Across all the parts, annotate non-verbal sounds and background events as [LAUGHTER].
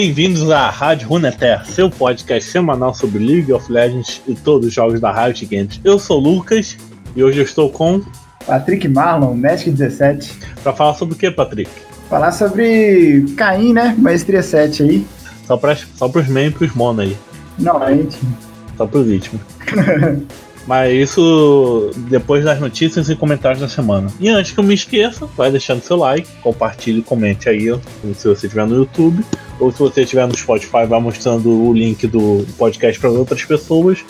Bem-vindos à Rádio Runeterra, seu podcast semanal sobre League of Legends e todos os jogos da Riot Games. Eu sou o Lucas e hoje eu estou com Patrick Marlon, Magic 17. Para falar sobre o que, Patrick? Falar sobre Caim, né? Maestria 7 aí. Só para só os membros e mono aí. Não, é íntimo. Só pros íntimos. [LAUGHS] Mas isso depois das notícias e comentários da semana. E antes que eu me esqueça, vai deixando seu like, compartilhe, comente aí se você estiver no YouTube. Ou se você estiver no Spotify, vai mostrando o link do podcast para outras pessoas.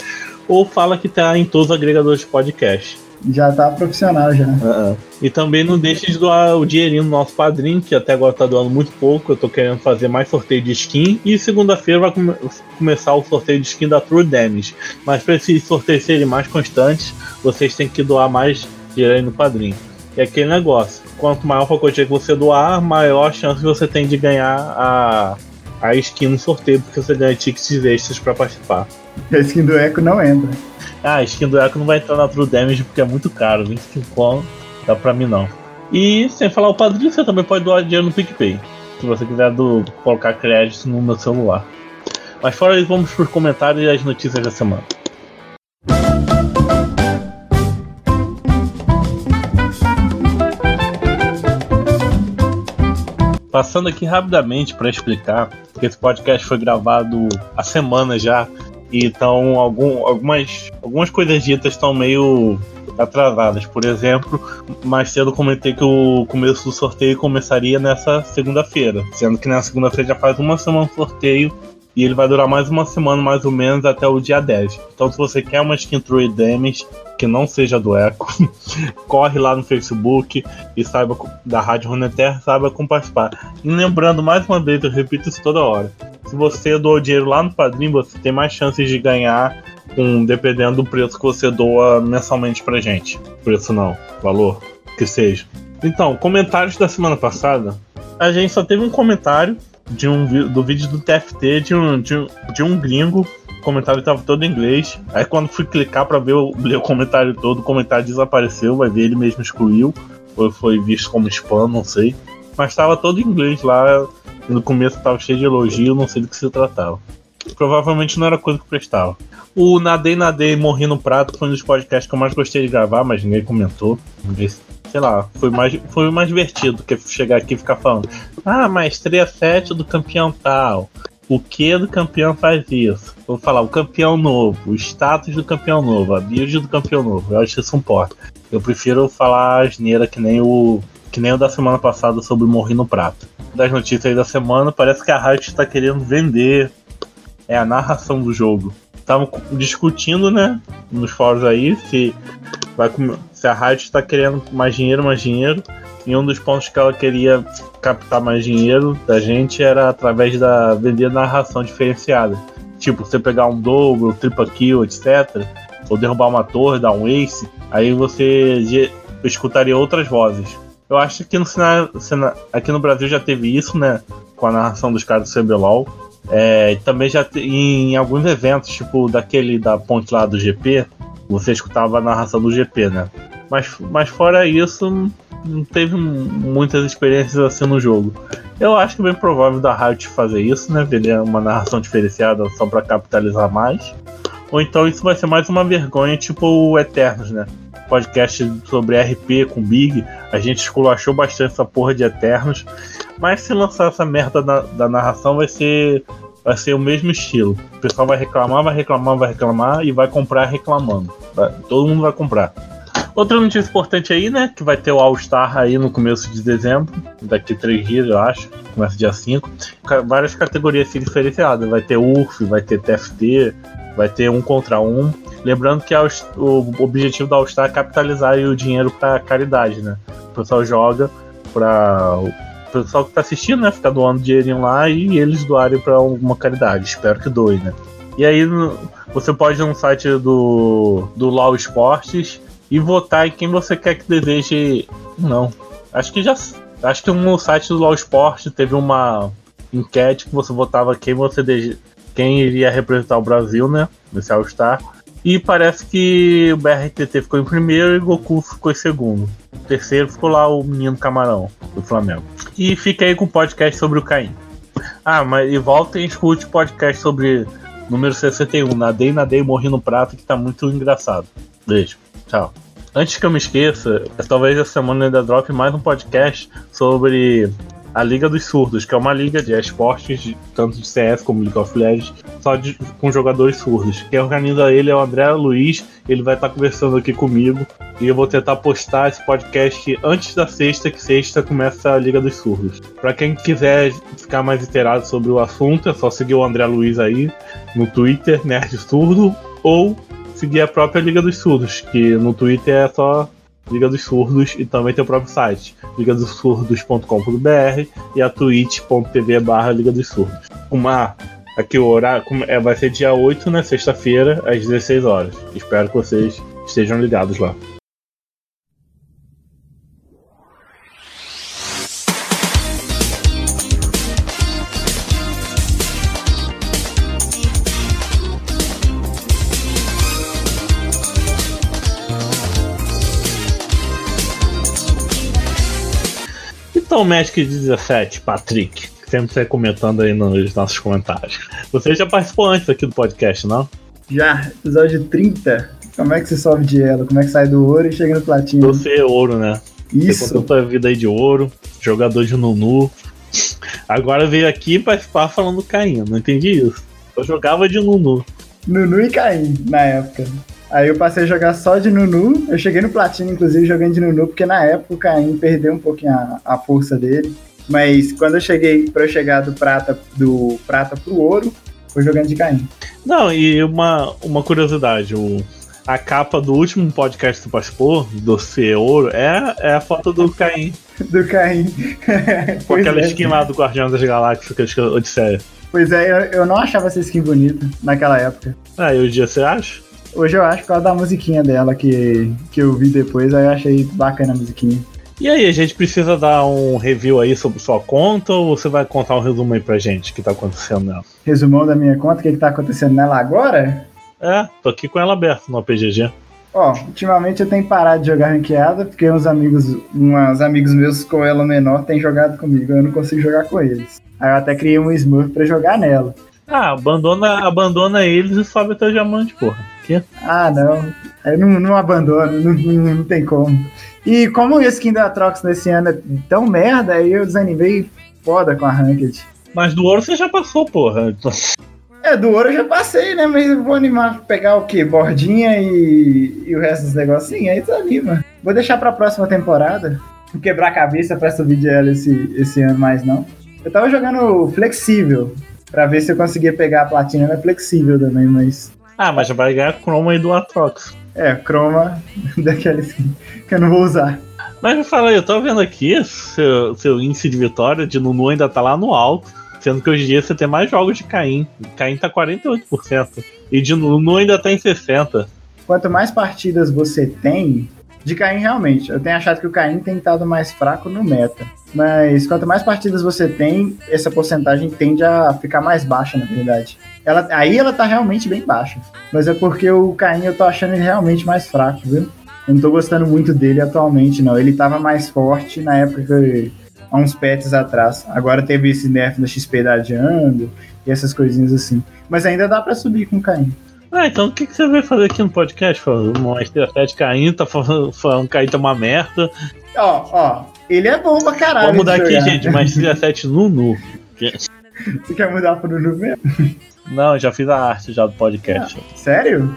Ou fala que está em todos os agregadores de podcast. Já tá profissional já. Uh -uh. E também não deixe de doar o dinheirinho no nosso padrinho, que até agora tá doando muito pouco. Eu tô querendo fazer mais sorteio de skin. E segunda-feira vai come começar o sorteio de skin da True Damage. Mas para esses sorteios serem mais constantes, vocês têm que doar mais dinheiro no padrinho. E aquele negócio: quanto maior a quantia que você doar, maior a chance você tem de ganhar a, a skin no sorteio, porque você ganha tickets extras para participar. A skin do Echo não entra. Ah, a skin do Echo não vai entrar na True Damage porque é muito caro, 25 conto, dá pra mim não. E sem falar o padrinho, você também pode doar dinheiro no PicPay, se você quiser do, colocar crédito no meu celular. Mas fora isso, vamos pros comentários e as notícias da semana. Passando aqui rapidamente para explicar, que esse podcast foi gravado há semana já então, algum, algumas, algumas coisas ditas estão meio atrasadas. Por exemplo, mais cedo comentei que o começo do sorteio começaria nessa segunda-feira, sendo que na segunda-feira já faz uma semana o sorteio e ele vai durar mais uma semana, mais ou menos, até o dia 10. Então, se você quer uma skin True Damage que não seja do Echo, [LAUGHS] corre lá no Facebook e saiba da Rádio Runeterra, saiba como participar. E lembrando, mais uma vez, eu repito isso toda hora. Se você doa dinheiro lá no Padrim, você tem mais chances de ganhar, um, dependendo do preço que você doa mensalmente pra gente. Preço não, valor, que seja. Então, comentários da semana passada. A gente só teve um comentário de um, do vídeo do TFT de um, de um, de um gringo. O comentário estava todo em inglês. Aí quando fui clicar para ver o, ler o comentário todo, o comentário desapareceu. Vai ver, ele mesmo excluiu. Ou foi visto como spam, não sei. Mas estava todo em inglês lá. No começo estava cheio de elogio, não sei do que se tratava. Provavelmente não era coisa que prestava. O Nadei Nadei Morri no Prato foi um dos podcasts que eu mais gostei de gravar, mas ninguém comentou. Ninguém sei lá, foi mais, foi mais divertido que chegar aqui e ficar falando. Ah, maestria 7 do campeão tal. O que do campeão faz isso? Vou falar o campeão novo, o status do campeão novo, a build do campeão novo. Eu acho que isso importa. Eu prefiro falar asneira que nem o que nem o da semana passada sobre Morrer no Prato. Das notícias da semana, parece que a Riot está querendo vender é a narração do jogo. Estavam discutindo, né, nos fóruns aí se vai se a Riot está querendo mais dinheiro, mais dinheiro, e um dos pontos que ela queria captar mais dinheiro da gente era através da vender narração diferenciada. Tipo, você pegar um dobro, tripla kill, etc. Ou derrubar uma torre, dar um ace, aí você escutaria outras vozes. Eu acho que no cenário, aqui no Brasil já teve isso, né? Com a narração dos caras do CBLOL. É, também já te, em alguns eventos, tipo daquele da ponte lá do GP, você escutava a narração do GP, né? Mas, mas fora isso, não teve muitas experiências assim no jogo. Eu acho que é bem provável da Riot fazer isso, né? Vender uma narração diferenciada só para capitalizar mais. Ou então isso vai ser mais uma vergonha, tipo o Eternos, né? Podcast sobre RP com Big, a gente esculachou bastante essa porra de Eternos. Mas se lançar essa merda da, da narração, vai ser vai ser o mesmo estilo. O pessoal vai reclamar, vai reclamar, vai reclamar e vai comprar reclamando. Todo mundo vai comprar. Outra notícia importante aí, né? Que vai ter o All-Star aí no começo de dezembro, daqui três dias, eu acho. Começa dia 5. Várias categorias diferenciadas. Vai ter URF, vai ter TFT, vai ter um contra um. Lembrando que o objetivo da All-Star é capitalizar o dinheiro para caridade, né? O pessoal joga para o pessoal que tá assistindo, né, ficar doando dinheirinho lá e eles doarem para alguma caridade. Espero que doe, né? E aí você pode ir no site do, do Law Esportes e votar em quem você quer que deseje. Não. Acho que já. Acho que no site do Law Esporte teve uma enquete que você votava quem você de, quem iria representar o Brasil, né? Nesse All-Star. E parece que o BRTT ficou em primeiro e Goku ficou em segundo. Terceiro ficou lá o menino Camarão, do Flamengo. E fica aí com o podcast sobre o Caim. Ah, mas e voltem e escute o podcast sobre número 61. Nadei, nadei, morri no prato, que tá muito engraçado. Beijo. Tchau. Antes que eu me esqueça, talvez essa semana ainda drop mais um podcast sobre a Liga dos Surdos, que é uma liga de esportes, tanto de CS como League of Legends, só de, com jogadores surdos. Quem organiza ele é o André Luiz, ele vai estar conversando aqui comigo e eu vou tentar postar esse podcast antes da sexta, que sexta começa a Liga dos Surdos. Para quem quiser ficar mais inteirado sobre o assunto, é só seguir o André Luiz aí no Twitter, Nerd Surdo, ou seguir a própria Liga dos Surdos, que no Twitter é só Liga dos Surdos e também tem o próprio site, ligadosurdos.com.br e a twitch.tv barra Liga dos Surdos. Uma, aqui o horário é, vai ser dia 8, né, sexta-feira, às 16 horas. Espero que vocês estejam ligados lá. Então, Magic 17, Patrick, sempre sai comentando aí nos nossos comentários. Você já participou antes aqui do podcast, não? Já, episódio 30. Como é que você sobe de ela? Como é que sai do ouro e chega no platina? Você é ouro, né? Isso. Você contou sua vida aí de ouro, jogador de Nunu. Agora veio aqui participar falando do Caim, não entendi isso. Eu jogava de Nunu. Nunu e Caim, na época. Aí eu passei a jogar só de Nunu. Eu cheguei no Platina, inclusive, jogando de Nunu, porque na época o Caim perdeu um pouquinho a, a força dele. Mas quando eu cheguei, para eu chegar do prata, do prata pro ouro, foi jogando de Caim. Não, e uma, uma curiosidade, o, a capa do último podcast que participou, do C Ouro, é, é a foto do Caim. [LAUGHS] do Caim. [LAUGHS] Com aquela é. skin lá do Guardião das Galáxias, que eu Odisseia. Pois é, eu, eu não achava essa skin bonita naquela época. Ah, e o dia você acha? Hoje eu acho por causa da musiquinha dela que, que eu vi depois, aí eu achei bacana a musiquinha. E aí, a gente precisa dar um review aí sobre sua conta ou você vai contar um resumo aí pra gente que tá acontecendo nela? Resumão da minha conta, o que, que tá acontecendo nela agora? É, tô aqui com ela aberta no APGG. Ó, ultimamente eu tenho parado de jogar ranqueada porque uns amigos, uns amigos meus com ela menor têm jogado comigo, eu não consigo jogar com eles. Aí eu até criei um Smurf pra jogar nela. Ah, abandona, abandona eles e sobe até o diamante, porra. Que? Ah, não. Eu não, não abandono, não, não, não, tem como. E como o skin da Trox nesse ano é tão merda, aí eu desanimei foda com a Ranked. Mas do ouro você já passou, porra. É, do ouro eu já passei, né? Mas eu vou animar pegar o quê? Bordinha e, e o resto dos negocinhos, aí desanima. Vou deixar pra próxima temporada. Não quebrar a cabeça pra subir de ela esse, esse ano mais, não. Eu tava jogando flexível, pra ver se eu conseguia pegar a platina na flexível também, mas. Ah, mas já vai ganhar Chroma aí do Atrox. É, Chroma [LAUGHS] daquele que eu não vou usar. Mas me fala aí, eu tô vendo aqui, seu, seu índice de vitória de Nunu ainda tá lá no alto. Sendo que hoje em dia você tem mais jogos de Caim. Caim tá 48%. E de Nunu ainda tá em 60%. Quanto mais partidas você tem, de Caim realmente. Eu tenho achado que o Caim tem estado mais fraco no meta. Mas quanto mais partidas você tem, essa porcentagem tende a ficar mais baixa, na verdade. Ela, aí ela tá realmente bem baixa. Mas é porque o Caim eu tô achando ele realmente mais fraco, viu? Eu não tô gostando muito dele atualmente, não. Ele tava mais forte na época há uns pets atrás. Agora teve esse nerf da XP da e essas coisinhas assim. Mas ainda dá para subir com o Caim. Ah, então o que, que você vai fazer aqui no podcast? Falando Master 7 Caim, tá falando, falando Caim tá uma merda. Ó, ó, ele é bom pra caralho. Vamos mudar aqui, gente, mas 7 Nunu. Você quer mudar pro Nunu mesmo? Não, já fiz a arte já do podcast. Ah, sério?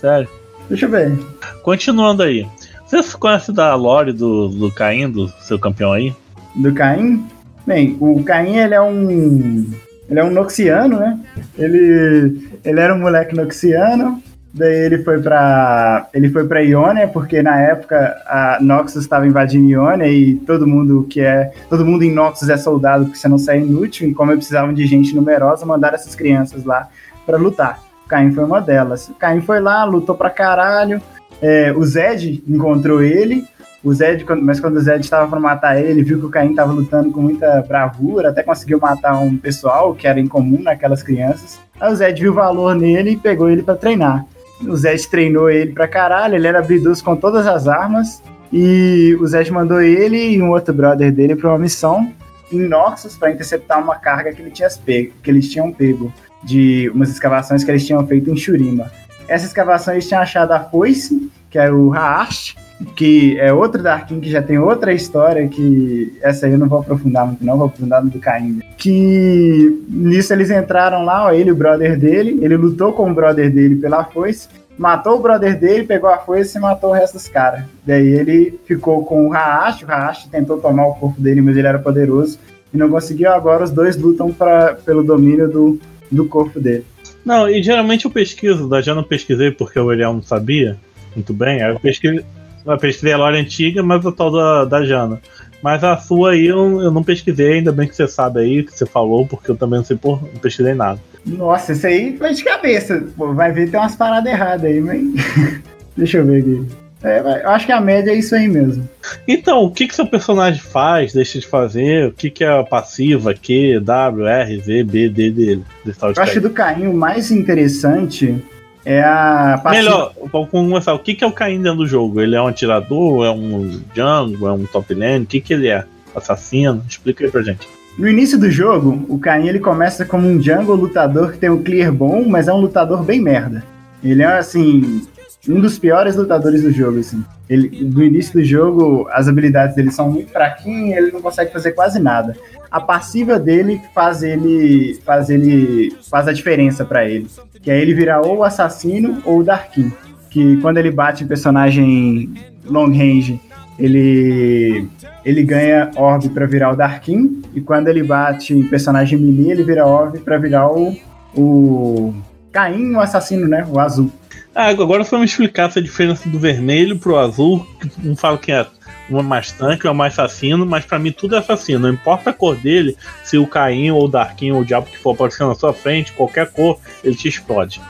Sério. Deixa eu ver. Continuando aí. Você conhece da lore do, do Caim, do seu campeão aí? Do Caim? Bem, o Caim ele é um ele é um noxiano, né? Ele, ele era um moleque noxiano, daí ele foi para ele foi para Ionia porque na época a Noxus estava invadindo Ionia e todo mundo que é todo mundo em Noxus é soldado porque você não sai inútil e como eles precisavam de gente numerosa mandaram essas crianças lá para lutar. Caim foi uma delas. Caim foi lá, lutou pra caralho. É, o Zed encontrou ele, o Zed, mas quando o Zed estava para matar ele, viu que o Caim estava lutando com muita bravura, até conseguiu matar um pessoal que era incomum naquelas crianças. Aí o Zed viu valor nele e pegou ele para treinar. O Zed treinou ele pra caralho, ele era habilidoso com todas as armas. E o Zed mandou ele e um outro brother dele para uma missão. em Noxus para interceptar uma carga que, ele tinha pego, que eles tinham pego de umas escavações que eles tinham feito em Shurima. Essa escavação eles tinham achado a foice, que era o Haash, que é outro Darkin que já tem outra história que essa aí eu não vou aprofundar muito não, vou aprofundar no do Caim. Que nisso eles entraram lá, ó, ele e o brother dele, ele lutou com o brother dele pela foice, matou o brother dele, pegou a foice e matou o resto dos caras. Daí ele ficou com o Haash, o Haash tentou tomar o corpo dele, mas ele era poderoso e não conseguiu, agora os dois lutam pra, pelo domínio do, do corpo dele. Não, e geralmente eu pesquiso, já não pesquisei porque o Eliel não sabia muito bem, eu pesquisei eu pesquisei a lore antiga, mas o tal da, da Jana. Mas a sua aí eu, eu não pesquisei, ainda bem que você sabe aí, que você falou, porque eu também não sei por, não pesquisei nada. Nossa, isso aí foi de cabeça. Pô, vai ver tem umas paradas erradas aí, mas. [LAUGHS] Deixa eu ver aqui. É, eu acho que a média é isso aí mesmo. Então, o que que seu personagem faz, deixa de fazer? O que que é a passiva, Q, W, R, Z, B, D dele? Eu acho que do Caim o mais interessante é a passiva. Melhor, vamos começar. O que, que é o Caim dentro do jogo? Ele é um atirador? É um jungle? É um top lane? O que, que ele é? Assassino? Explica aí pra gente. No início do jogo, o Caim ele começa como um jungle lutador que tem um clear bom, mas é um lutador bem merda. Ele é assim, um dos piores lutadores do jogo, assim. Ele, no início do jogo, as habilidades dele são muito fraquinhas, ele não consegue fazer quase nada. A passiva dele faz ele faz ele faz a diferença para ele que é ele virar ou o assassino ou o Darkin. Que quando ele bate em personagem long range, ele ele ganha orb para virar o Darkin, e quando ele bate em personagem melee, ele vira orb para virar o, o Caim, o assassino, né? O azul. Ah, agora foi me explicar essa diferença do vermelho pro azul, não falo que é um é mais tanque, é mais assassino, mas para mim tudo é assassino. Não importa a cor dele, se o Caim ou o Darkin ou o diabo que for aparecer na sua frente, qualquer cor, ele te explode.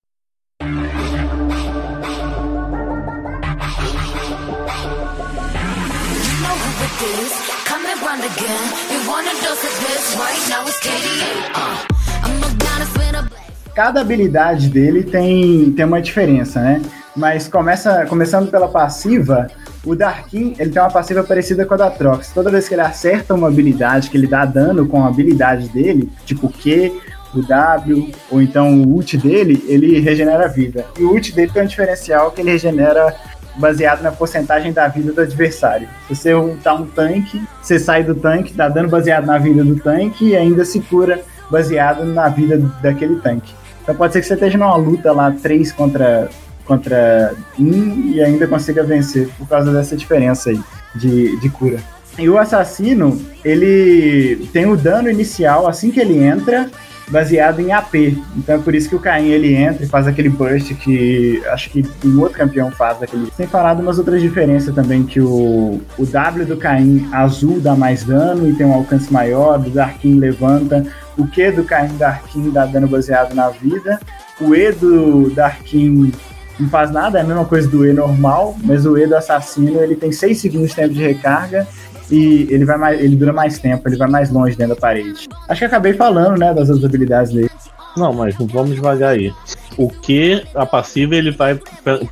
Cada habilidade dele tem, tem uma diferença, né? Mas começa, começando pela passiva, o Darkin, ele tem uma passiva parecida com a da Trox. Toda vez que ele acerta uma habilidade, que ele dá dano com a habilidade dele, tipo Q, o W, ou então o ult dele, ele regenera vida. E o ult dele tem um diferencial que ele regenera baseado na porcentagem da vida do adversário. Se você ultar um tanque, você sai do tanque, dá dano baseado na vida do tanque e ainda se cura baseado na vida daquele tanque. Então pode ser que você esteja numa luta lá 3 contra contra um e ainda consiga vencer por causa dessa diferença aí de, de cura. E o assassino, ele tem o dano inicial assim que ele entra, baseado em AP. Então é por isso que o Caim ele entra e faz aquele burst que acho que um outro campeão faz daquele. Sem falar de umas outras diferenças também, que o, o W do Caim azul dá mais dano e tem um alcance maior, do Darkin levanta. O Q do Caim Darkin dá dano baseado na vida. O E do Darkin não faz nada, é a mesma coisa do E normal, mas o E do assassino ele tem 6 segundos de tempo de recarga e ele vai mais, ele dura mais tempo, ele vai mais longe dentro da parede. Acho que acabei falando, né, das outras habilidades dele. Não, mas vamos devagar aí. O que a passiva ele vai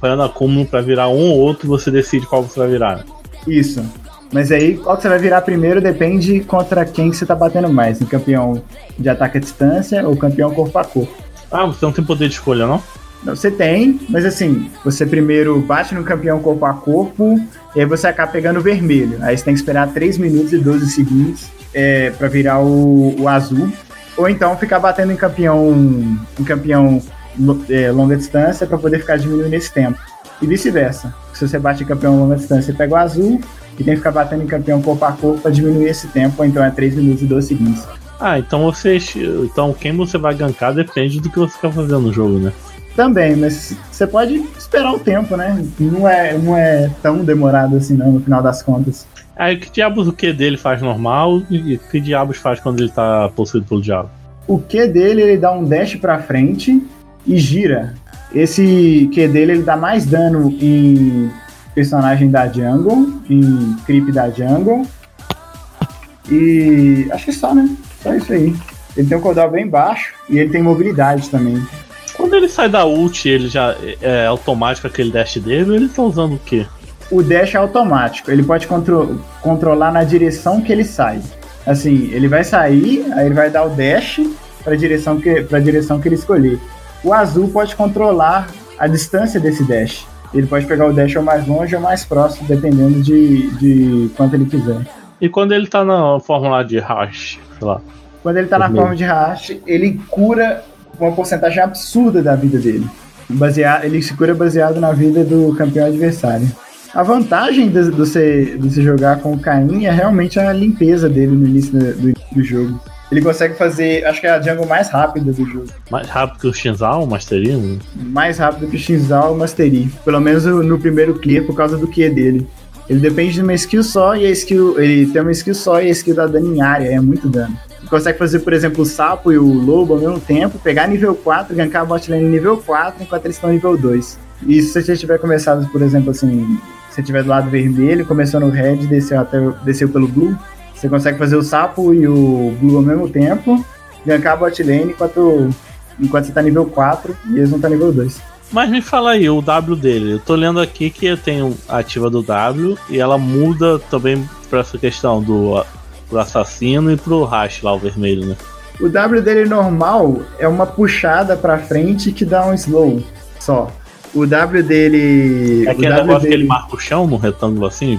parando acúmulo para virar um ou outro, você decide qual você vai virar. Isso. Mas aí, qual que você vai virar primeiro depende contra quem que você tá batendo mais. Um campeão de ataque à distância ou campeão corpo a corpo. Ah, você não tem poder de escolha, não? Você tem, mas assim, você primeiro bate no campeão corpo a corpo, e aí você acaba pegando o vermelho. Aí você tem que esperar 3 minutos e 12 segundos é, para virar o, o, azul. Ou então ficar batendo em campeão, em campeão é, longa distância para poder ficar diminuindo esse tempo. E vice-versa. Se você bate em campeão longa distância, você pega o azul e tem que ficar batendo em campeão corpo a corpo para diminuir esse tempo, ou então é 3 minutos e 12 segundos. Ah, então você. Então quem você vai gankar depende do que você quer fazer no jogo, né? Também, mas você pode esperar o tempo, né? Não é, não é tão demorado assim, não, no final das contas. Aí, que diabos o Q dele faz normal e que diabos faz quando ele tá possuído pelo diabo? O Q dele, ele dá um dash pra frente e gira. Esse Q dele, ele dá mais dano em personagem da jungle, em creep da jungle. E acho que só, né? Só isso aí. Ele tem um cooldown bem baixo e ele tem mobilidade também. Quando ele sai da ult, ele já é, é automático aquele dash dele ou ele tá usando o quê? O dash é automático, ele pode contro controlar na direção que ele sai. Assim, ele vai sair, aí ele vai dar o dash para a direção que para direção que ele escolher. O azul pode controlar a distância desse dash. Ele pode pegar o dash ou mais longe ou mais próximo, dependendo de, de quanto ele quiser. E quando ele tá na fórmula de hash, sei lá. Quando ele tá na forma de hash, ele cura uma porcentagem absurda da vida dele. Baseado, ele se cura baseado na vida do campeão adversário. A vantagem de, de, você, de você jogar com o Caim é realmente a limpeza dele no início do, do jogo. Ele consegue fazer, acho que é a jungle mais rápida do jogo. Mais rápido que o Shinzal, o Mastery? Mais rápido que o Shinzal o Mastery. Pelo menos no primeiro clear, por causa do Q dele. Ele depende de uma skill só e a skill. Ele tem uma skill só e a skill dá dano em área, é muito dano. Consegue fazer, por exemplo, o sapo e o lobo ao mesmo tempo, pegar nível 4, gankar a bot lane nível 4 enquanto eles estão nível 2. E se você tiver começado, por exemplo, assim, se você tiver do lado vermelho, começou no red, desceu até desceu pelo blue, você consegue fazer o sapo e o blue ao mesmo tempo, gankar a bot lane enquanto, enquanto você tá nível 4 e eles não tá nível 2. Mas me fala aí, o W dele. Eu tô lendo aqui que tem a ativa do W e ela muda também pra essa questão do pro assassino e pro Hash lá, o vermelho, né? O W dele normal é uma puxada pra frente que dá um slow só. O W dele. É aquele negócio dele... que ele marca o chão no retângulo assim?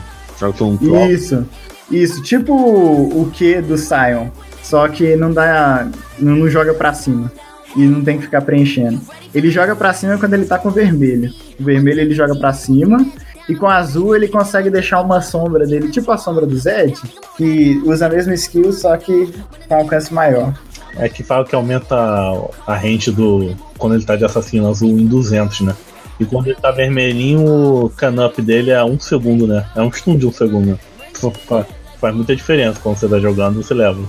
Um isso, isso. Tipo o Q do Sion. Só que não dá. Não joga pra cima. E não tem que ficar preenchendo. Ele joga pra cima quando ele tá com o vermelho. O vermelho ele joga pra cima. E com azul ele consegue deixar uma sombra dele, tipo a sombra do Zed, que usa a mesma skill, só que com alcance maior. É que fala que aumenta a range do. Quando ele tá de assassino azul em 200, né? E quando ele tá vermelhinho, o can-up dele é um segundo, né? É um stun de um segundo. Né? Faz muita diferença quando você tá jogando, você leva.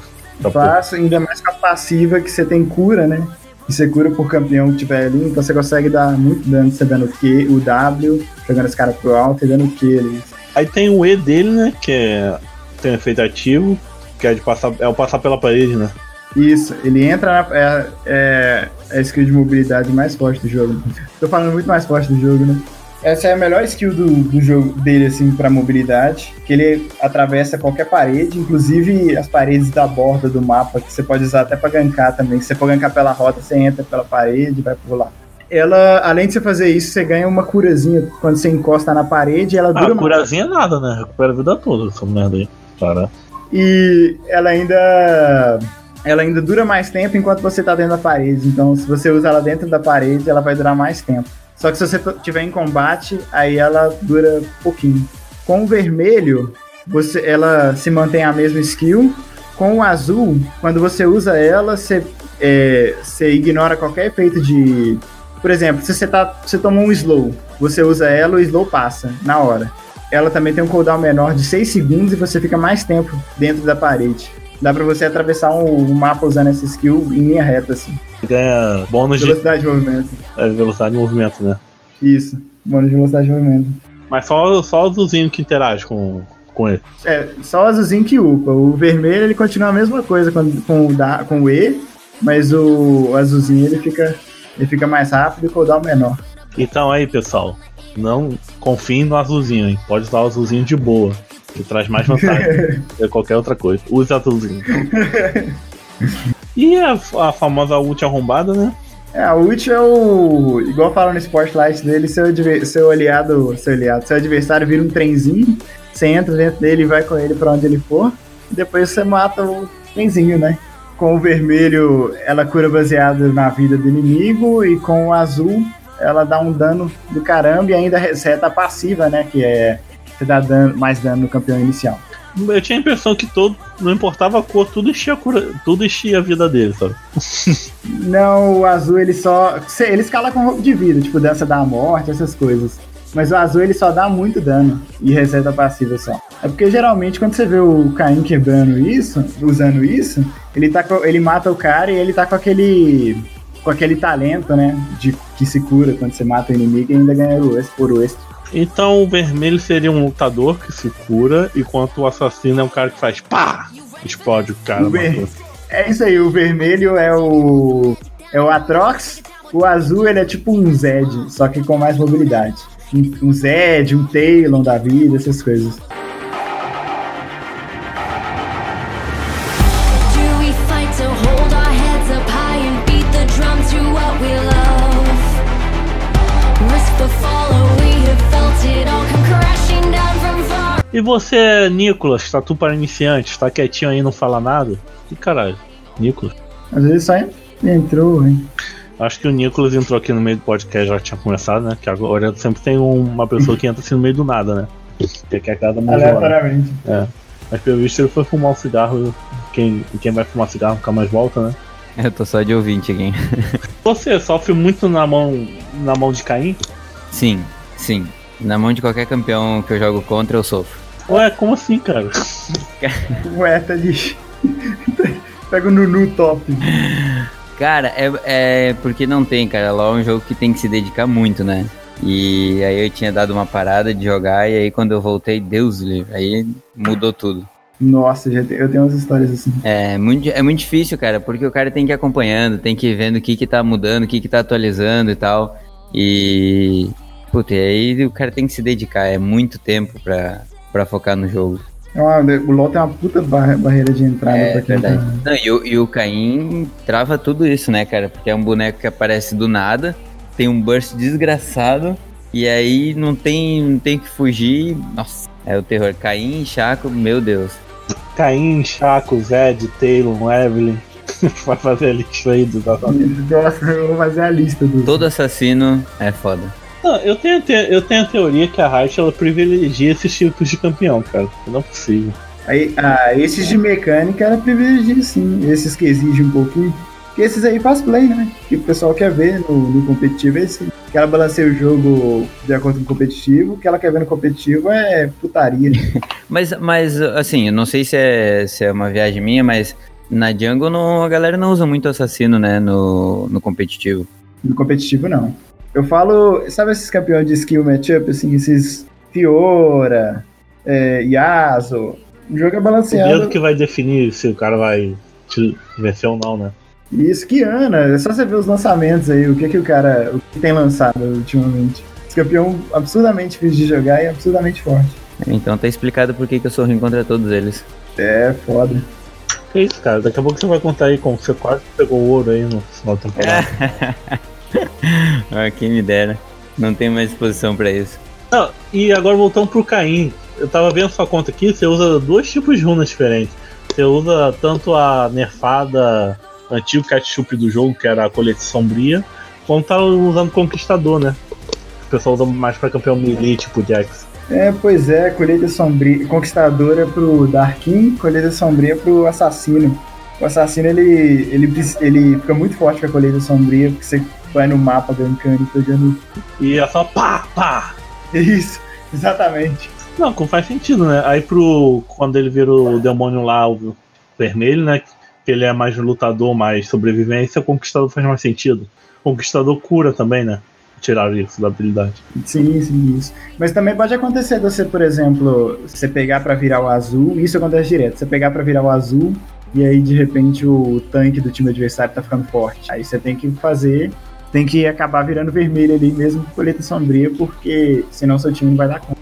Faz, ainda mais com a passiva que você tem cura, né? E você cura por campeão que tiver ali, então você consegue dar muito dano, você dando o Q, o W, jogando esse cara pro alto e dando o Q ali. Aí tem o E dele, né? Que é, tem um efeito ativo, que é de passar. É o passar pela parede, né? Isso, ele entra na. É, é, é a skill de mobilidade mais forte do jogo. Tô falando muito mais forte do jogo, né? Essa é a melhor skill do, do jogo dele, assim, pra mobilidade. Que ele atravessa qualquer parede, inclusive as paredes da borda do mapa, que você pode usar até pra gankar também. Se você for gankar pela rota, você entra pela parede e vai pular. Ela, além de você fazer isso, você ganha uma curazinha quando você encosta na parede ela dura. Ah, curazinha é nada, né? Recupera a vida toda, essa merda aí. Para. E ela ainda ela ainda dura mais tempo enquanto você tá dentro da parede. Então, se você usa ela dentro da parede, ela vai durar mais tempo. Só que se você tiver em combate, aí ela dura pouquinho. Com o vermelho, você, ela se mantém a mesma skill. Com o azul, quando você usa ela, você, é, você ignora qualquer efeito de. Por exemplo, se você, tá, você tomou um slow, você usa ela, o slow passa na hora. Ela também tem um cooldown menor de 6 segundos e você fica mais tempo dentro da parede. Dá pra você atravessar um, um mapa usando essa skill em linha reta, assim. Ganha bônus velocidade de... de movimento. É, velocidade de movimento, né? Isso, bônus de velocidade de movimento. Mas só, só o azulzinho que interage com, com ele. É, só o azulzinho que upa. O vermelho ele continua a mesma coisa com, com, o, da, com o E, mas o, o azulzinho ele fica, ele fica mais rápido e o cooldown menor. Então aí, pessoal, não confiem no azulzinho, hein? Pode usar o azulzinho de boa que traz mais vantagem [LAUGHS] que qualquer outra coisa. Use azulzinho. [LAUGHS] e a, a famosa ult arrombada, né? É, a ult é o. Igual falam no Spotlight dele, seu, seu aliado. Seu aliado, seu adversário vira um trenzinho, você entra dentro dele e vai com ele para onde ele for, e depois você mata o trenzinho, né? Com o vermelho, ela cura baseado na vida do inimigo, e com o azul, ela dá um dano do caramba e ainda reseta a passiva, né? Que é você dá dano, mais dano no campeão inicial. Eu tinha a impressão que todo, não importava a cor, tudo enchia a, cura, tudo enchia a vida dele, sabe? [LAUGHS] não, o azul ele só. Ele escala com roupa de vida, tipo dança da morte, essas coisas. Mas o azul ele só dá muito dano e reseta passiva só. É porque geralmente quando você vê o Caim quebrando isso, usando isso, ele, tá com, ele mata o cara e ele tá com aquele. com aquele talento, né? De que se cura quando você mata o inimigo e ainda ganha o por o extra. Então o vermelho seria um lutador que se cura, enquanto o assassino é um cara que faz pá! Explode o cara. O ver... É isso aí, o vermelho é o. É o Atrox, o azul ele é tipo um Zed, só que com mais mobilidade. Um, Zed, um Talon da vida, essas coisas. E você, Nicolas, tatu para iniciantes, tá quietinho aí, não fala nada? Que caralho, Nicolas? Às vezes só entrou, hein? Acho que o Nicolas entrou aqui no meio do podcast, já tinha começado, né? Que agora sempre tem uma pessoa que entra assim no meio do nada, né? Que é a cada mais Aleatoriamente. É. Mas pelo visto ele foi fumar um cigarro. Quem, quem vai fumar cigarro nunca mais volta, né? [LAUGHS] Eu tô só de ouvinte aqui. Você sofre muito na mão, na mão de Caim? Sim, sim. Na mão de qualquer campeão que eu jogo contra, eu sofro. Ué, como assim, cara? Ué, tá de. [LAUGHS] Pega o Nunu top. Cara, é, é porque não tem, cara. Lá é um jogo que tem que se dedicar muito, né? E aí eu tinha dado uma parada de jogar e aí quando eu voltei, Deus livre, aí mudou tudo. Nossa, já eu tenho umas histórias assim. É muito, é muito difícil, cara, porque o cara tem que ir acompanhando, tem que ir vendo o que que tá mudando, o que que tá atualizando e tal. E. Puta, e aí o cara tem que se dedicar, é muito tempo pra, pra focar no jogo. É uma, o LoL tem uma puta barreira de entrada é, pra quem verdade. tá... Não, e, o, e o Caim trava tudo isso, né, cara? Porque é um boneco que aparece do nada, tem um burst desgraçado, e aí não tem, não tem que fugir. Nossa, é o terror. Caim, Chaco, meu Deus. Caim, Chaco, Zed, Taylor, Evelyn. [LAUGHS] Vai fazer a lista aí dos assassinos. Nossa, eu vou fazer a lista dos. Todo assassino é foda. Não, eu tenho, eu tenho a teoria que a Riot ela privilegia esses tipos de campeão, cara. Não é possível. Aí, ah, esses de mecânica ela privilegia sim. Esses que exigem um pouquinho. Porque esses aí faz play, né? Que o pessoal quer ver no, no competitivo é esse. Que ela balanceia o jogo de acordo com o competitivo. O que ela quer ver no competitivo é putaria. [LAUGHS] mas, mas, assim, eu não sei se é, se é uma viagem minha, mas na jungle não, a galera não usa muito assassino, né? No, no competitivo. No competitivo, não. Eu falo, sabe esses campeões de skill matchup, assim, esses Fiora, é, Yasuo, o jogo é balanceado. O dedo que vai definir se o cara vai te vencer ou não, né? Isso, que Ana, é só você ver os lançamentos aí, o que que o cara, o que tem lançado ultimamente. Esse campeão absurdamente difícil de jogar e absurdamente forte. Então tá explicado por que, que eu sou ruim contra todos eles. É, foda. Que isso, cara, daqui a pouco você vai contar aí como você quase pegou ouro aí no final da temporada. [LAUGHS] [LAUGHS] ah, quem me dera. Não tem mais disposição para isso. Não, e agora voltando pro Caim. Eu tava vendo sua conta aqui, você usa dois tipos de runas diferentes. Você usa tanto a nerfada antigo ketchup do jogo, que era a colete sombria, quanto tá usando Conquistador, né? O pessoal usa mais pra campeão melee, tipo Jax. É, pois é, colheita sombria, conquistadora pro Darkin, colheita sombria pro assassino. O assassino ele, ele, ele fica muito forte com a colheita sombria, porque você vai no mapa gankando e pegando. E é só pá, pá! Isso, exatamente. Não, faz sentido, né? Aí pro. Quando ele vira o demônio lá, o vermelho, né? Que ele é mais lutador, mais sobrevivência, o conquistador faz mais sentido. O conquistador cura também, né? Tirar isso da habilidade. Sim, sim, isso. Mas também pode acontecer de você, por exemplo, você pegar para virar o azul, isso acontece direto, você pegar para virar o azul e aí de repente o tanque do time adversário tá ficando forte. Aí você tem que fazer tem que acabar virando vermelho ali mesmo com colheita sombria, porque senão seu time não vai dar conta.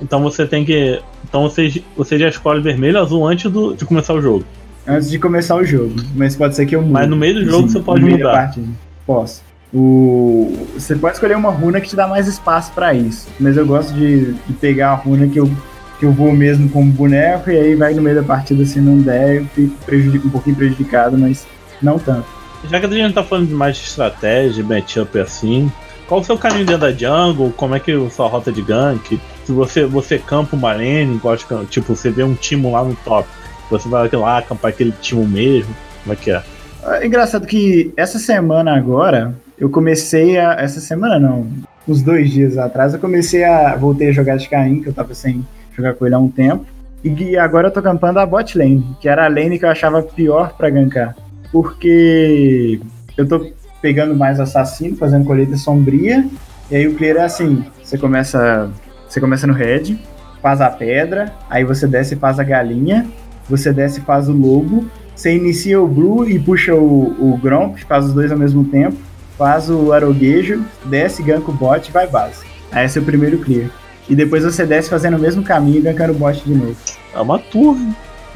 Então você tem que. Então você, você já escolhe vermelho azul antes do, de começar o jogo. Antes de começar o jogo. Mas pode ser que eu mude. Mas no meio do jogo Sim, você pode mudar. Partida. Posso. O... Você pode escolher uma runa que te dá mais espaço para isso. Mas eu gosto de, de, pegar a runa que eu, que eu vou mesmo como boneco e aí vai no meio da partida se não der, eu fico um pouquinho prejudicado, mas não tanto. Já que a gente tá falando de mais de estratégia, matchup assim, qual o seu caminho dentro da jungle? Como é que é a sua rota de gank? Se você, você campa uma lane, gosta, tipo, você vê um time lá no top, você vai lá acampar aquele time mesmo, como é que é? É engraçado que essa semana agora, eu comecei a. Essa semana não, uns dois dias atrás, eu comecei a. Voltei a jogar de Caim, que eu tava sem jogar com ele há um tempo. E agora eu tô campando a bot lane, que era a lane que eu achava pior para gankar porque eu tô pegando mais assassino, fazendo colheita sombria, e aí o clear é assim, você começa, você começa no red, faz a pedra, aí você desce e faz a galinha, você desce e faz o lobo, você inicia o blue e puxa o, o gromp, faz os dois ao mesmo tempo, faz o aroguejo, desce, ganka o bot e vai base. Aí é o primeiro clear. E depois você desce fazendo o mesmo caminho e gankando o bot de novo. É uma tour,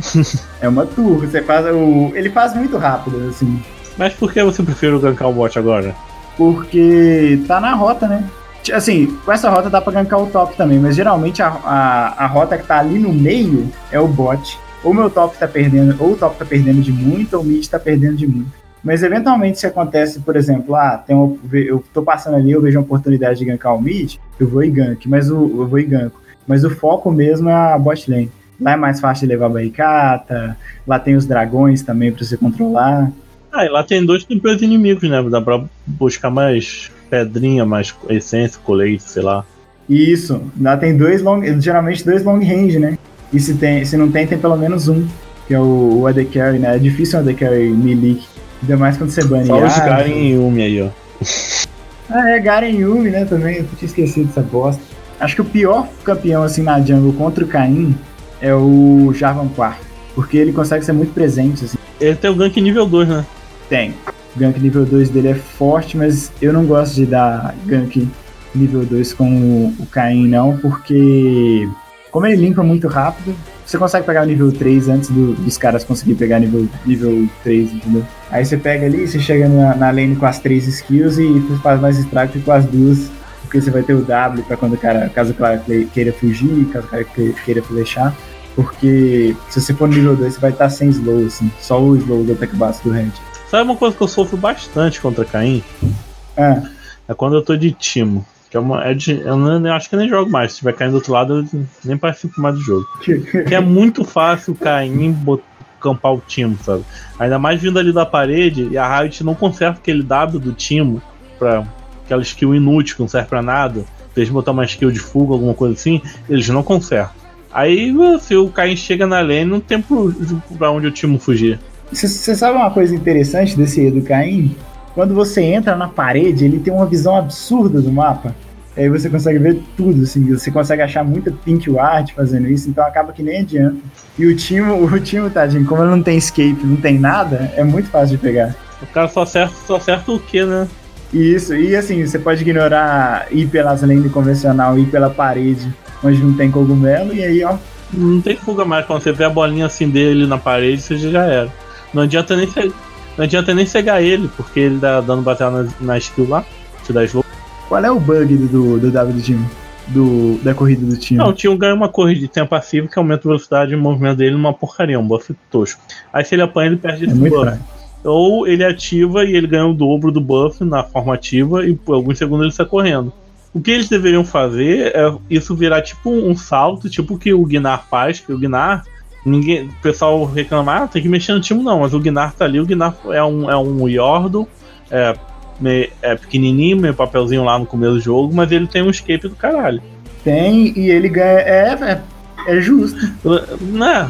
[LAUGHS] é uma tour. Você faz o. Ele faz muito rápido, assim. Mas por que você prefere gankar o bot agora? Porque tá na rota, né? Assim, com essa rota dá pra gankar o top também, mas geralmente a, a, a rota que tá ali no meio é o bot. Ou meu top tá perdendo, ou o top tá perdendo de muito, ou o mid tá perdendo de muito. Mas eventualmente se acontece, por exemplo, ah, tem eu tô passando ali, eu vejo uma oportunidade de gankar o mid, eu vou e gank, mas o, eu vou e ganko. Mas o foco mesmo é a bot lane. Lá é mais fácil de levar barricata, lá tem os dragões também pra você controlar. Ah, e lá tem dois campeões inimigos, né? Dá pra buscar mais pedrinha, mais essência, colete, sei lá. Isso, lá tem dois long, geralmente dois long range, né? E se, tem, se não tem, tem pelo menos um, que é o, o AD Carry, né? É difícil o AD Carry melee, ainda mais quando você bane. Só os Garen e Yumi aí, ó. [LAUGHS] Ah, é, Garen e Yumi, né, também, eu tinha esquecido dessa bosta. Acho que o pior campeão, assim, na jungle contra o Caim é o Jarvan Quark, porque ele consegue ser muito presente, assim. Ele tem o gank nível 2, né? Tem. O gank nível 2 dele é forte, mas eu não gosto de dar gank nível 2 com o, Caim, não, porque como ele limpa muito rápido, você consegue pegar o nível 3 antes do, dos caras conseguirem pegar nível, nível 3, entendeu? Aí você pega ali, você chega na, na lane com as três skills e faz mais estrago que com as duas, porque você vai ter o W para quando o cara, caso o cara queira fugir, caso o cara queira flechar. Porque se você for no nível 2, você vai estar sem slow, assim, só o slow do ataque básico do Red. Sabe uma coisa que eu sofro bastante contra Caim? Ah. É quando eu tô de timo. Que é uma, é de, eu, não, eu acho que nem jogo mais. Se tiver caindo do outro lado, eu nem participo mais do jogo. que é muito fácil cair bot, campar o timo, sabe? Ainda mais vindo ali da parede e a Riot não conserta aquele W do timo pra aquela skill inútil que não serve pra nada. Se eles botar uma skill de fuga, alguma coisa assim, eles não consertam. Aí se o Caim chega na lane, não tem pra onde o Timo fugir. Você sabe uma coisa interessante desse do Caim? Quando você entra na parede, ele tem uma visão absurda do mapa. Aí você consegue ver tudo, assim, você consegue achar muita pink ward fazendo isso, então acaba que nem adianta. E o time, [LAUGHS] o time, tadinho, como ele não tem escape, não tem nada, é muito fácil de pegar. O cara só acerta, só acerta o que, né? Isso, e assim, você pode ignorar ir pelas lanes convencional, ir pela parede, onde não tem cogumelo, e aí, ó. Não tem fuga mais, quando você vê a bolinha assim dele na parede, você já era. Não adianta nem ser, não adianta nem cegar ele, porque ele dá dano baseado na, na skill lá, te dá slow. Qual é o bug do, do W do time? Do, da corrida do time? Não, o time ganha uma corrida de tempo passivo que aumenta a velocidade de movimento dele numa porcaria, um buff tosco. Aí se ele apanha, ele perde é esse buff. Fraco. Ou ele ativa e ele ganha o dobro do buff na forma ativa e por alguns segundos ele sai correndo. O que eles deveriam fazer é isso virar tipo um salto, tipo o que o Gnar faz, que o Gnar ninguém, o pessoal reclama, ah, tem que mexer no time, não, mas o Gnar tá ali, o Gnar é um, é um Yordo, é, é pequenininho, meio papelzinho lá no começo do jogo, mas ele tem um escape do caralho. Tem, e ele ganha, é, é, é justo. Né,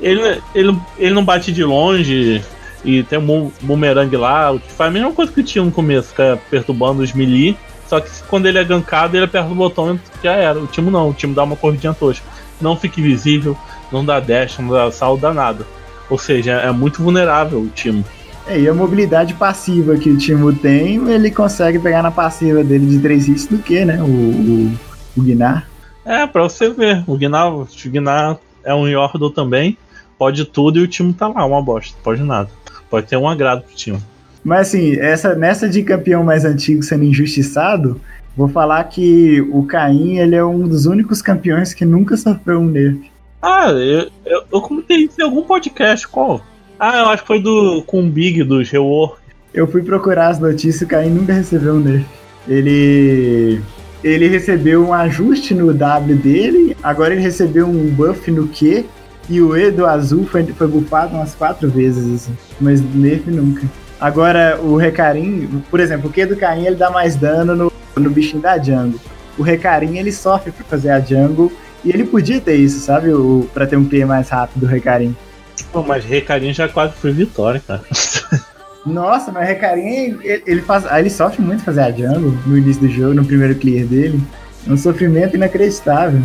ele, ele, ele não bate de longe, e tem um boomerang lá, que faz a mesma coisa que tinha no começo, fica perturbando os melee, só que quando ele é gankado, ele aperta o botão e já era. O time não, o time dá uma corridinha tosca. Não fica invisível, não dá dash, não dá saldo, dá nada. Ou seja, é muito vulnerável o time. É, e a mobilidade passiva que o Timo tem, ele consegue pegar na passiva dele de 3 hits do que, né? O, o, o Gnar. É, pra você ver. O Gnar, o Gnar é um Yordle também. Pode tudo e o time tá lá, uma bosta. Pode nada. Pode ter um agrado pro time. Mas assim, essa, nessa de campeão mais antigo sendo injustiçado, vou falar que o Caim ele é um dos únicos campeões que nunca sofreu um nerf. Ah, eu, eu, eu comentei isso em algum podcast, qual? Ah, eu acho que foi do com o Big dos Rework. Eu fui procurar as notícias e o Caim nunca recebeu um nerf. Ele ele recebeu um ajuste no W dele, agora ele recebeu um buff no Q e o E do azul foi, foi buffado umas quatro vezes, assim, mas nerf nunca. Agora, o Recarim, por exemplo, o Q do Caim ele dá mais dano no, no bichinho da jungle. O Recarim ele sofre pra fazer a jungle e ele podia ter isso, sabe? O, pra ter um P mais rápido do Recarim. Pô, mas Recarim já quase foi vitória, cara. [LAUGHS] Nossa, mas Recarim, ele, ele, faz, ele sofre muito fazer a jungle no início do jogo, no primeiro clear dele. É um sofrimento inacreditável.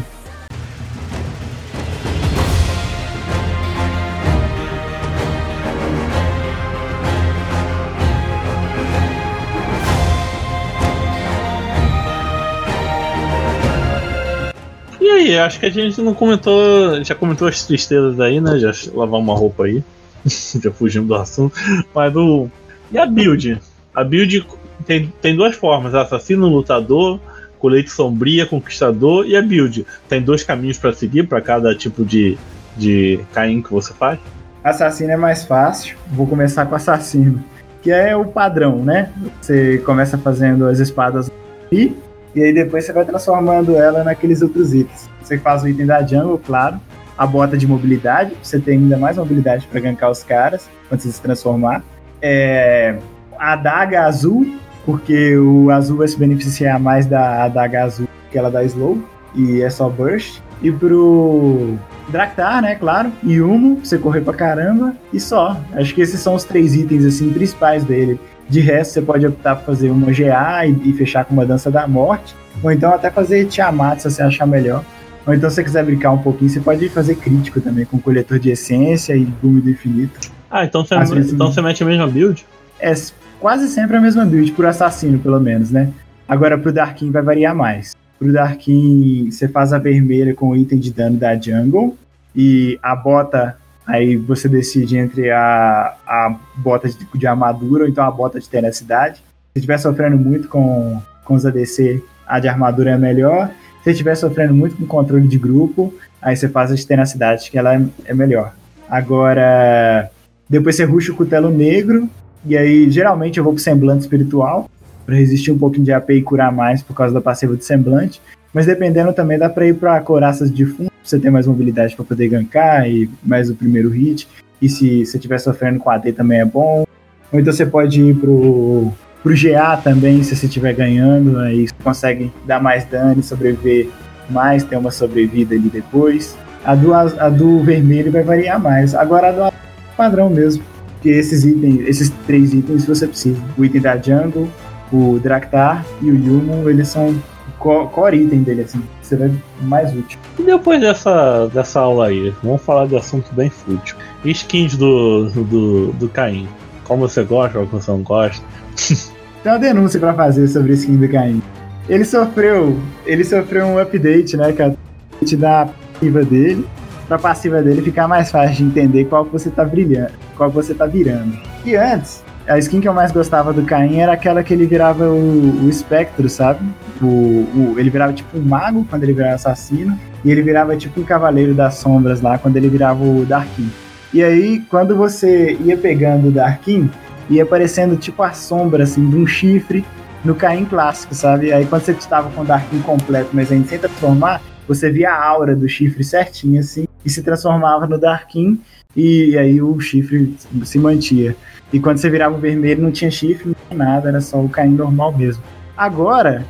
Acho que a gente não comentou. Já comentou as tristezas aí, né? Já lavar uma roupa aí. [LAUGHS] já fugimos do assunto. Mas o. E a build? A build tem, tem duas formas: assassino, lutador, colete sombria, conquistador e a build. Tem dois caminhos para seguir para cada tipo de, de Caim que você faz? Assassino é mais fácil. Vou começar com assassino, que é o padrão, né? Você começa fazendo as espadas e e aí depois você vai transformando ela naqueles outros itens. Você faz o item da jungle, claro, a bota de mobilidade, você tem ainda mais mobilidade para gankar os caras quando você se transformar. É, a adaga azul, porque o azul vai se beneficiar mais da adaga azul que ela dá slow, e é só burst. E pro Draktar, né, claro, e Humo, você correr pra caramba, e só. Acho que esses são os três itens, assim, principais dele. De resto, você pode optar por fazer uma GA e, e fechar com uma dança da morte, ou então até fazer Tiamat, se você achar melhor. Ou então, se você quiser brincar um pouquinho, você pode fazer crítico também, com coletor de essência e boom do infinito. Ah, então você, vezes, então você mete a mesma build? É quase sempre a mesma build, por assassino, pelo menos, né? Agora, pro Darkin vai variar mais. Pro Darkin, você faz a vermelha com o item de dano da jungle, e a bota, aí você decide entre a, a bota de, de armadura ou então a bota de tenacidade. Se estiver sofrendo muito com, com os ADC, a de armadura é melhor. Se estiver sofrendo muito com controle de grupo, aí você faz a de tenacidade, que ela é, é melhor. Agora, depois você ruxa o cutelo negro, e aí geralmente eu vou pro semblante espiritual, para resistir um pouquinho de AP e curar mais por causa da passiva de semblante. Mas dependendo também dá para ir para coraças de fundo, você ter mais mobilidade para poder gankar e mais o primeiro hit. E se você estiver sofrendo com AD também é bom. Ou então você pode ir pro, pro GA também, se você estiver ganhando, aí você consegue dar mais dano e sobreviver mais, ter uma sobrevida ali depois. A do, a do vermelho vai variar mais. Agora a do padrão mesmo. Que esses itens, esses três itens você precisa. O item da jungle, o Draktar e o Yumo, eles são core item dele, assim, seria mais útil. E depois dessa, dessa aula aí, vamos falar de assunto bem fútil. Skins do, do, do Caim. Como você gosta, como você não gosta. [LAUGHS] Tem uma denúncia pra fazer sobre skin do Caim. Ele sofreu. Ele sofreu um update, né? Que é a da passiva dele. Pra passiva dele ficar mais fácil de entender qual que você tá brilhando, qual que você tá virando. E antes, a skin que eu mais gostava do Caim era aquela que ele virava o, o espectro, sabe? O, o, ele virava tipo um mago quando ele virava assassino, e ele virava tipo um cavaleiro das sombras lá quando ele virava o Darkin. E aí, quando você ia pegando o Darkin, ia aparecendo tipo a sombra assim de um chifre no Caim clássico, sabe? Aí quando você estava com o Darkin completo, mas ainda sem transformar, você via a aura do chifre certinho assim e se transformava no Darkin e aí o chifre se mantia. E quando você virava o vermelho não tinha chifre, não tinha nada, era só o Caim normal mesmo. Agora,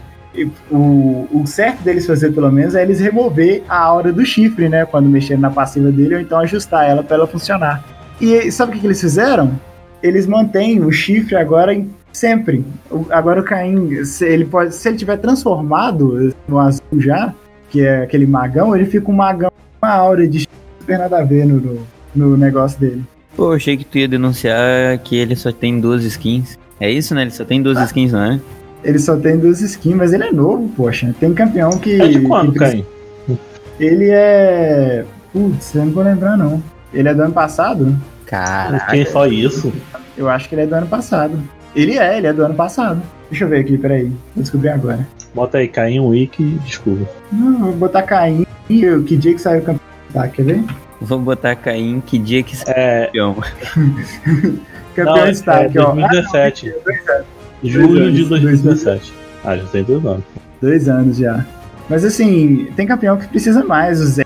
o, o certo deles fazer pelo menos é eles remover a aura do chifre, né? Quando mexer na passiva dele, ou então ajustar ela para ela funcionar. E sabe o que, que eles fizeram? Eles mantêm o chifre agora em sempre. agora o Caim, se ele pode, se ele tiver transformado no azul já, que é aquele magão, ele fica um magão com uma aura de super nada a ver no, no negócio dele. Pô, achei que tu ia denunciar que ele só tem duas skins. É isso, né? Ele só tem duas ah. skins, não é? Ele só tem duas skins, mas ele é novo, poxa. Tem campeão que. É de quando, que... Ele é. Putz, eu não vou lembrar, não. Ele é do ano passado? Caraca. Quem só isso? Eu acho que ele é do ano passado. Ele é, ele é do ano passado. Deixa eu ver aqui, peraí. Vou descobrir agora. Bota aí, Caim Wiki, desculpa. Não, vou botar Caim. Que dia que saiu o campeão? Tá, quer ver? Vou botar Caim, que dia que é campeão. [LAUGHS] campeão Não, está é, aqui, 2017. ó. [LAUGHS] Julho de 2017. Ah, já tem dois anos. Dois anos já. Mas assim, tem campeão que precisa mais. O Zé.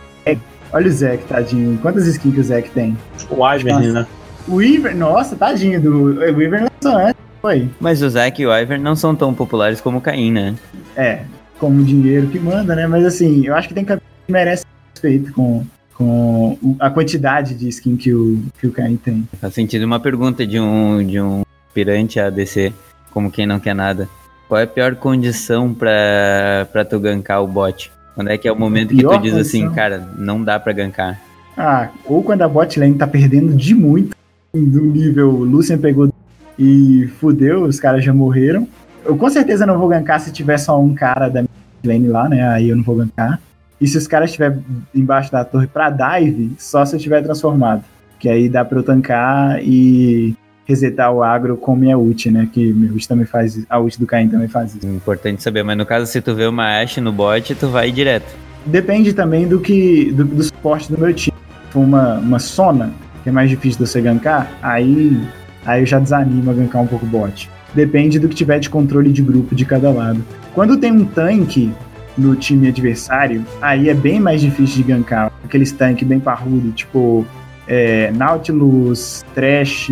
Olha o Zé, tadinho. Quantas skins que o Zé tem? O Ivern, né? O Ivern, nossa, tadinho. Do, o Ivern lançou antes, foi. Mas o Zack e o Ivern não são tão populares como o Caim, né? É, como o dinheiro que manda, né? Mas assim, eu acho que tem campeão que merece respeito com, com a quantidade de skin que o, que o Caim tem. Faz sentido uma pergunta de um, de um aspirante a DC, como quem não quer nada. Qual é a pior condição pra, pra tu gankar o bot? Quando é que é o momento que tu diz assim, condição. assim, cara, não dá pra gankar? Ah, ou quando a bot lane tá perdendo de muito, do nível Lucian pegou e fudeu, os caras já morreram. Eu com certeza não vou gankar se tiver só um cara da lane lá, né? Aí eu não vou gankar. E se os caras estiver embaixo da torre pra dive, só se eu tiver transformado. Que aí dá pra eu tancar e, resetar o agro com minha ult, né? Que minha ult também faz A ult do Caim também faz isso. Importante saber, mas no caso, se tu vê uma Ashe no bot, tu vai direto. Depende também do que. do, do suporte do meu time. Uma, uma Sona, que é mais difícil de você gankar, aí, aí eu já desanimo a gankar um pouco o bot. Depende do que tiver de controle de grupo de cada lado. Quando tem um tanque no time adversário, aí é bem mais difícil de gankar. Aqueles tanques bem parrudo, tipo é, Nautilus, Trash,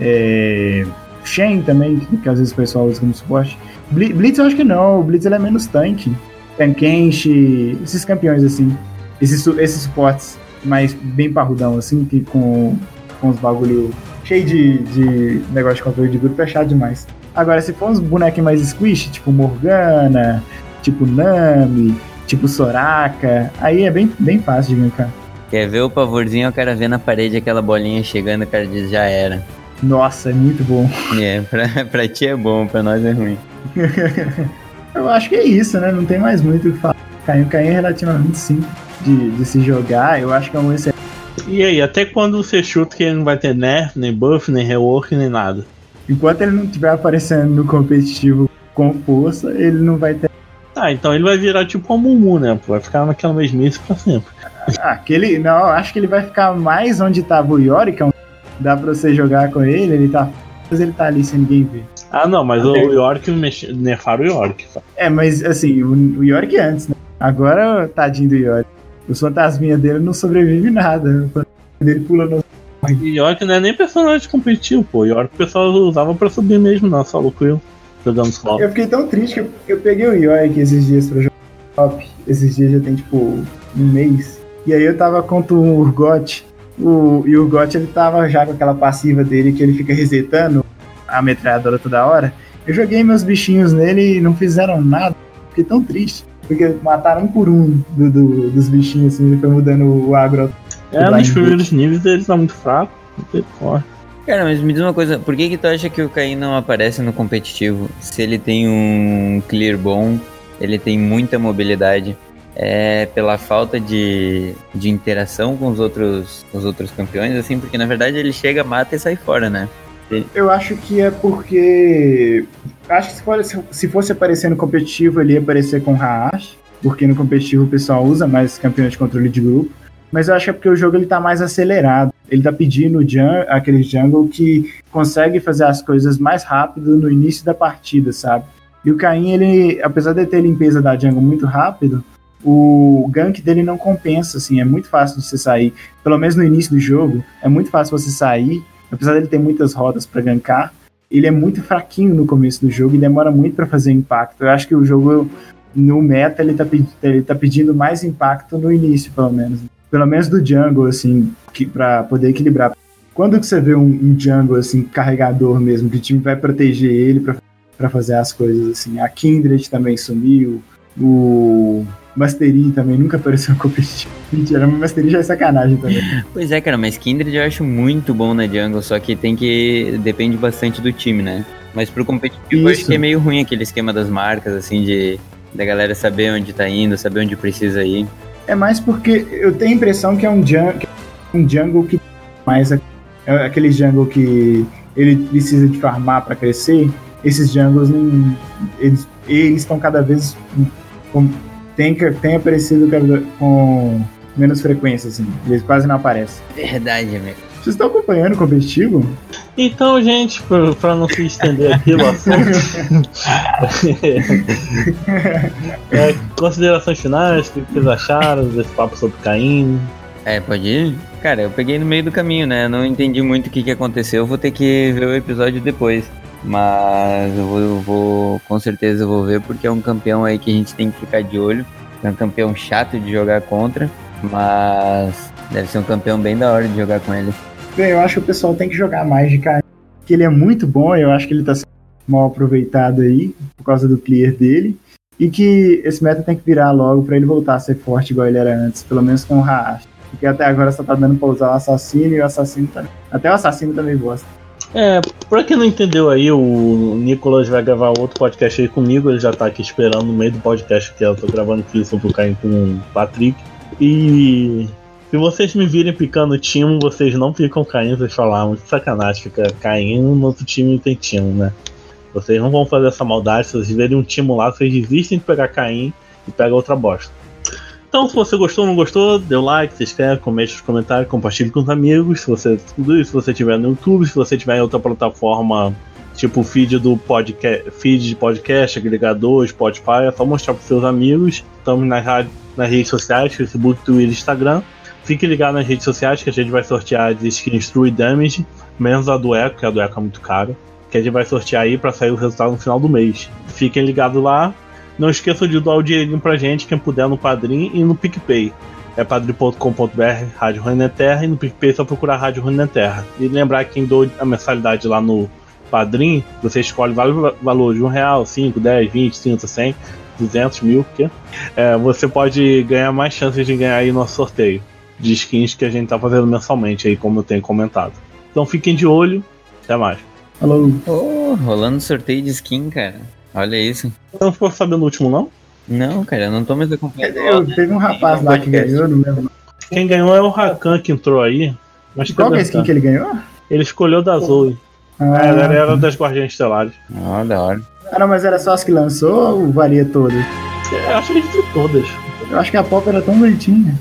é, Shen também, que, que, às vezes o pessoal usa como suporte. Blitz eu acho que não, o Blitz ele é menos tanque. Tankenshi, esses campeões assim, esses, esses suportes mais bem parrudão assim, que com, com os bagulho cheio de, de negócio de controle de grupo é chato demais. Agora, se for uns bonecos mais squish, tipo Morgana, tipo Nami, tipo Soraka, aí é bem, bem fácil de gankar. Quer ver o pavorzinho, o cara vê na parede aquela bolinha chegando, o cara diz, já era. Nossa, é muito bom. [LAUGHS] É, pra, pra ti é bom, pra nós é ruim. [LAUGHS] Eu acho que é isso, né? Não tem mais muito o que falar. Caim, Caim é relativamente simples de, de se jogar. Eu acho que é um excelente. E aí, até quando você chuta que ele não vai ter nerf, nem buff, nem rework, nem nada? Enquanto ele não estiver aparecendo no competitivo com força, ele não vai ter. Ah, então ele vai virar tipo um Mumu, né? Vai ficar naquela mesmice pra sempre. Ah, aquele. Não, acho que ele vai ficar mais onde tava o Yorick. É dá pra você jogar com ele, ele tá. Mas ele tá ali sem ninguém ver. Ah, não, mas Até... o York mexe... nerfaram o York. É, mas assim, o, o York antes, né? Agora, tadinho do York. Os fantasminha dele não sobrevive nada. Ele pula no. O York não é nem personagem competitivo, pô. O York o pessoal usava pra subir mesmo, não, só Quill, jogando solo. Eu fiquei tão triste que eu, eu peguei o York esses dias pra jogar top. Esses dias já tem tipo um mês. E aí eu tava contra o Urgot. O, e o Urgot ele tava já com aquela passiva dele que ele fica resetando a metralhadora toda hora. Eu joguei meus bichinhos nele e não fizeram nada. Fiquei tão triste. Porque mataram um por um do, do, dos bichinhos, assim, ele foi mudando o agro. É, nos primeiros níveis ele tá muito fraco. Muito Cara, mas me diz uma coisa, por que que tu acha que o Caim não aparece no competitivo? Se ele tem um clear bom, ele tem muita mobilidade, é pela falta de, de interação com os outros os outros campeões, assim, porque na verdade ele chega, mata e sai fora, né? Eu acho que é porque. Acho que se fosse, se fosse aparecer no competitivo, ele ia aparecer com Raash, porque no competitivo o pessoal usa mais campeões de controle de grupo. Mas eu acho que é porque o jogo ele tá mais acelerado. Ele tá pedindo aquele jungle que consegue fazer as coisas mais rápido no início da partida, sabe? E o Caim, ele, apesar de ter limpeza da jungle muito rápido, o gank dele não compensa, assim, é muito fácil de você sair. Pelo menos no início do jogo, é muito fácil você sair apesar dele ter muitas rodas para gankar, ele é muito fraquinho no começo do jogo e demora muito para fazer impacto. Eu acho que o jogo no meta ele tá, ele tá pedindo mais impacto no início, pelo menos. Pelo menos do jungle, assim, que, para poder equilibrar. Quando que você vê um, um, jungle, assim, carregador mesmo, que o time vai proteger ele para fazer as coisas, assim. A Kindred também sumiu, o Mastery também nunca apareceu competitivo. Mentira, mas Mastery já é sacanagem também. Pois é, cara, mas Kindred eu acho muito bom na jungle, só que tem que. depende bastante do time, né? Mas pro competitivo Isso. eu acho que é meio ruim aquele esquema das marcas, assim, de da galera saber onde tá indo, saber onde precisa ir. É mais porque eu tenho a impressão que é um jungle, é um jungle que mais é aquele jungle que ele precisa de farmar para crescer. Esses jungles eles eles estão cada vez tem, tem aparecido com menos frequência, assim. Eles quase não aparecem. Verdade, amigo. Vocês estão acompanhando o competitivo? Então, gente, para não se estender aqui o assunto, [LAUGHS] é, considerações finais, o que vocês acharam desse papo sobre Caim? É, pode ir? Cara, eu peguei no meio do caminho, né? Não entendi muito o que, que aconteceu, eu vou ter que ver o episódio depois. Mas eu vou, eu vou, com certeza eu vou ver porque é um campeão aí que a gente tem que ficar de olho. É um campeão chato de jogar contra, mas deve ser um campeão bem da hora de jogar com ele. Bem, eu acho que o pessoal tem que jogar mais de cara. Que ele é muito bom, eu acho que ele tá sendo mal aproveitado aí, por causa do clear dele. E que esse meta tem que virar logo para ele voltar a ser forte igual ele era antes, pelo menos com o Raash. Porque até agora só tá dando pra usar o assassino e o assassino tá... Até o assassino também gosta. É, pra quem não entendeu aí, o Nicolas vai gravar outro podcast aí comigo, ele já tá aqui esperando no meio do podcast que eu tô gravando aqui sobre o Caim com o Patrick. E Se vocês me virem picando timo, vocês não ficam caindo, vocês falam, ah, muito sacanagem, fica caindo no outro time tem timo, né? Vocês não vão fazer essa maldade, se vocês verem um timo lá, vocês desistem de pegar Caim e pega outra bosta. Então, se você gostou ou não gostou, dê like, se inscreve, comente nos comentários, compartilhe com os amigos. Se você, tudo isso, se você tiver no YouTube, se você tiver em outra plataforma, tipo feed do podcast, feed de podcast, agregador, Spotify, é só mostrar para seus amigos. Estamos nas, nas redes sociais, Facebook, Twitter, Instagram. Fique ligado nas redes sociais que a gente vai sortear as skins True Damage, menos a do Echo, que a do Echo é muito cara. Que a gente vai sortear aí para sair o resultado no final do mês. Fiquem ligados lá. Não esqueça de doar o dinheirinho pra gente, quem puder no Padrim e no PicPay. É padrim.com.br, Rádio Terra, e no PicPay é só procurar Rádio Terra. E lembrar que quem doa a mensalidade lá no Padrim, você escolhe vários valores de um real, 5, 10, 20, 30, 100, 200 mil, que é, você pode ganhar mais chances de ganhar aí nosso sorteio de skins que a gente tá fazendo mensalmente aí, como eu tenho comentado. Então fiquem de olho, até mais. Falou. Oh, rolando sorteio de skin, cara. Olha isso. Você não ficou sabendo o último, não? Não, cara, eu não tô mais acompanhando. Eu, teve um rapaz lá que ganhou, não lembro. Quem ganhou é o Rakan que entrou aí. Mas Qual que é a skin que ele ganhou? Ele escolheu da Zoe. Ah, ela era das Guardiãs Estelares. Ó, da hora. ah, não, mas era só as que lançou ou varia todas? Eu acho que ele viu todas. Eu acho que a pop era tão bonitinha.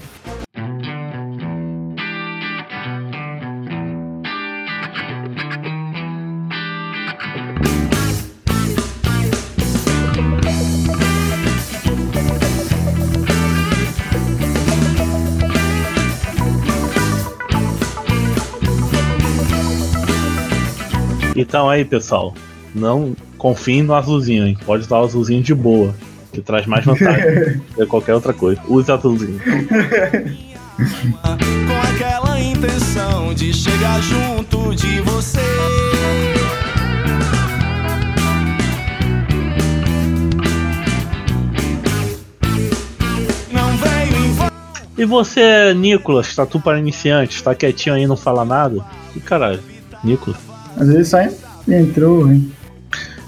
Então aí, pessoal, não confiem no azulzinho, hein? Pode usar o azulzinho de boa, que traz mais vantagem do que qualquer outra coisa. Use o azulzinho. com aquela intenção de chegar junto de você. E você, Nicolas, tatu para iniciantes, tá quietinho aí, não fala nada? Que caralho, Nicolas? Às vezes só entrou, hein?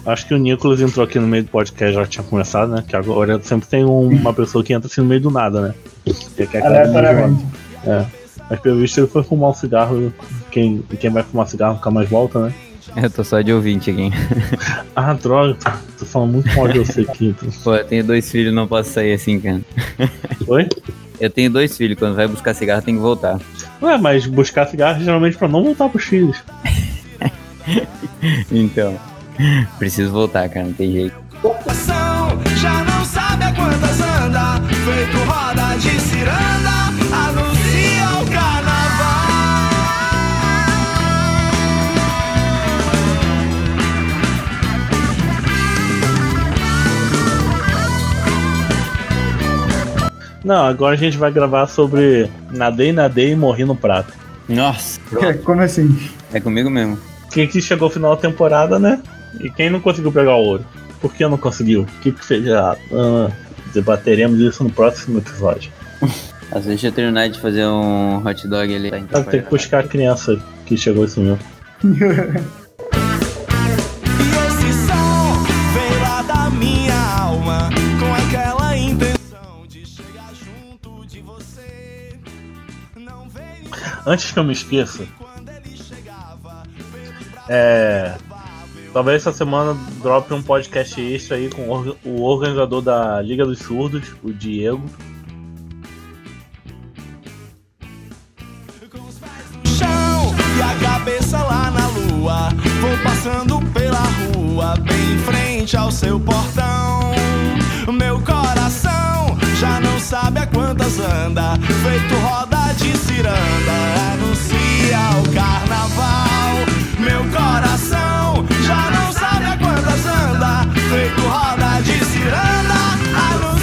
Acho que o Nicolas entrou aqui no meio do podcast, já tinha começado, né? Que agora sempre tem um- uma pessoa que entra assim no meio do nada, né? Que é aquela Aleatoriamente. É. Mas pelo visto ele foi fumar um cigarro. Quem, quem vai fumar cigarro nunca mais volta, né? Eu tô só de ouvinte aqui. [LAUGHS] Ah, droga, tô, tô falando muito mal de você aqui. Pô, eu tenho dois filhos, não posso sair assim, cara. Oi? Eu tenho dois filhos, quando vai buscar cigarro tem que voltar. Ué, mas buscar cigarro geralmente pra não voltar pros filhos. Então, preciso voltar, cara, não tem jeito. Já não sabe a quantas anda, feito roda de ciranda, anuncia o carnaval. Não, agora a gente vai gravar sobre nadei, nadei e morri no prato. Nossa, [LAUGHS] Como assim? é comigo mesmo. Que que chegou o final da temporada, né? E quem não conseguiu pegar o ouro? Por que não conseguiu? O que, que fez errado? Ah, debateremos isso no próximo episódio. Às vezes eu terminar de fazer um hot dog ali. Tá, ter que buscar a criança que chegou isso mesmo. Antes que eu me esqueça, é. Talvez essa semana drope um podcast extra aí com o orga- o organizador da Liga dos Surdos, o Diego. no chão e a cabeça lá na lua. Vou passando pela rua, bem em frente ao seu portão. Meu coração já não sabe a quantas anda, feito roda de ciranda, anuncia o carnaval. Meu coração já não sabe a quantas anda, feito roda de ciranda.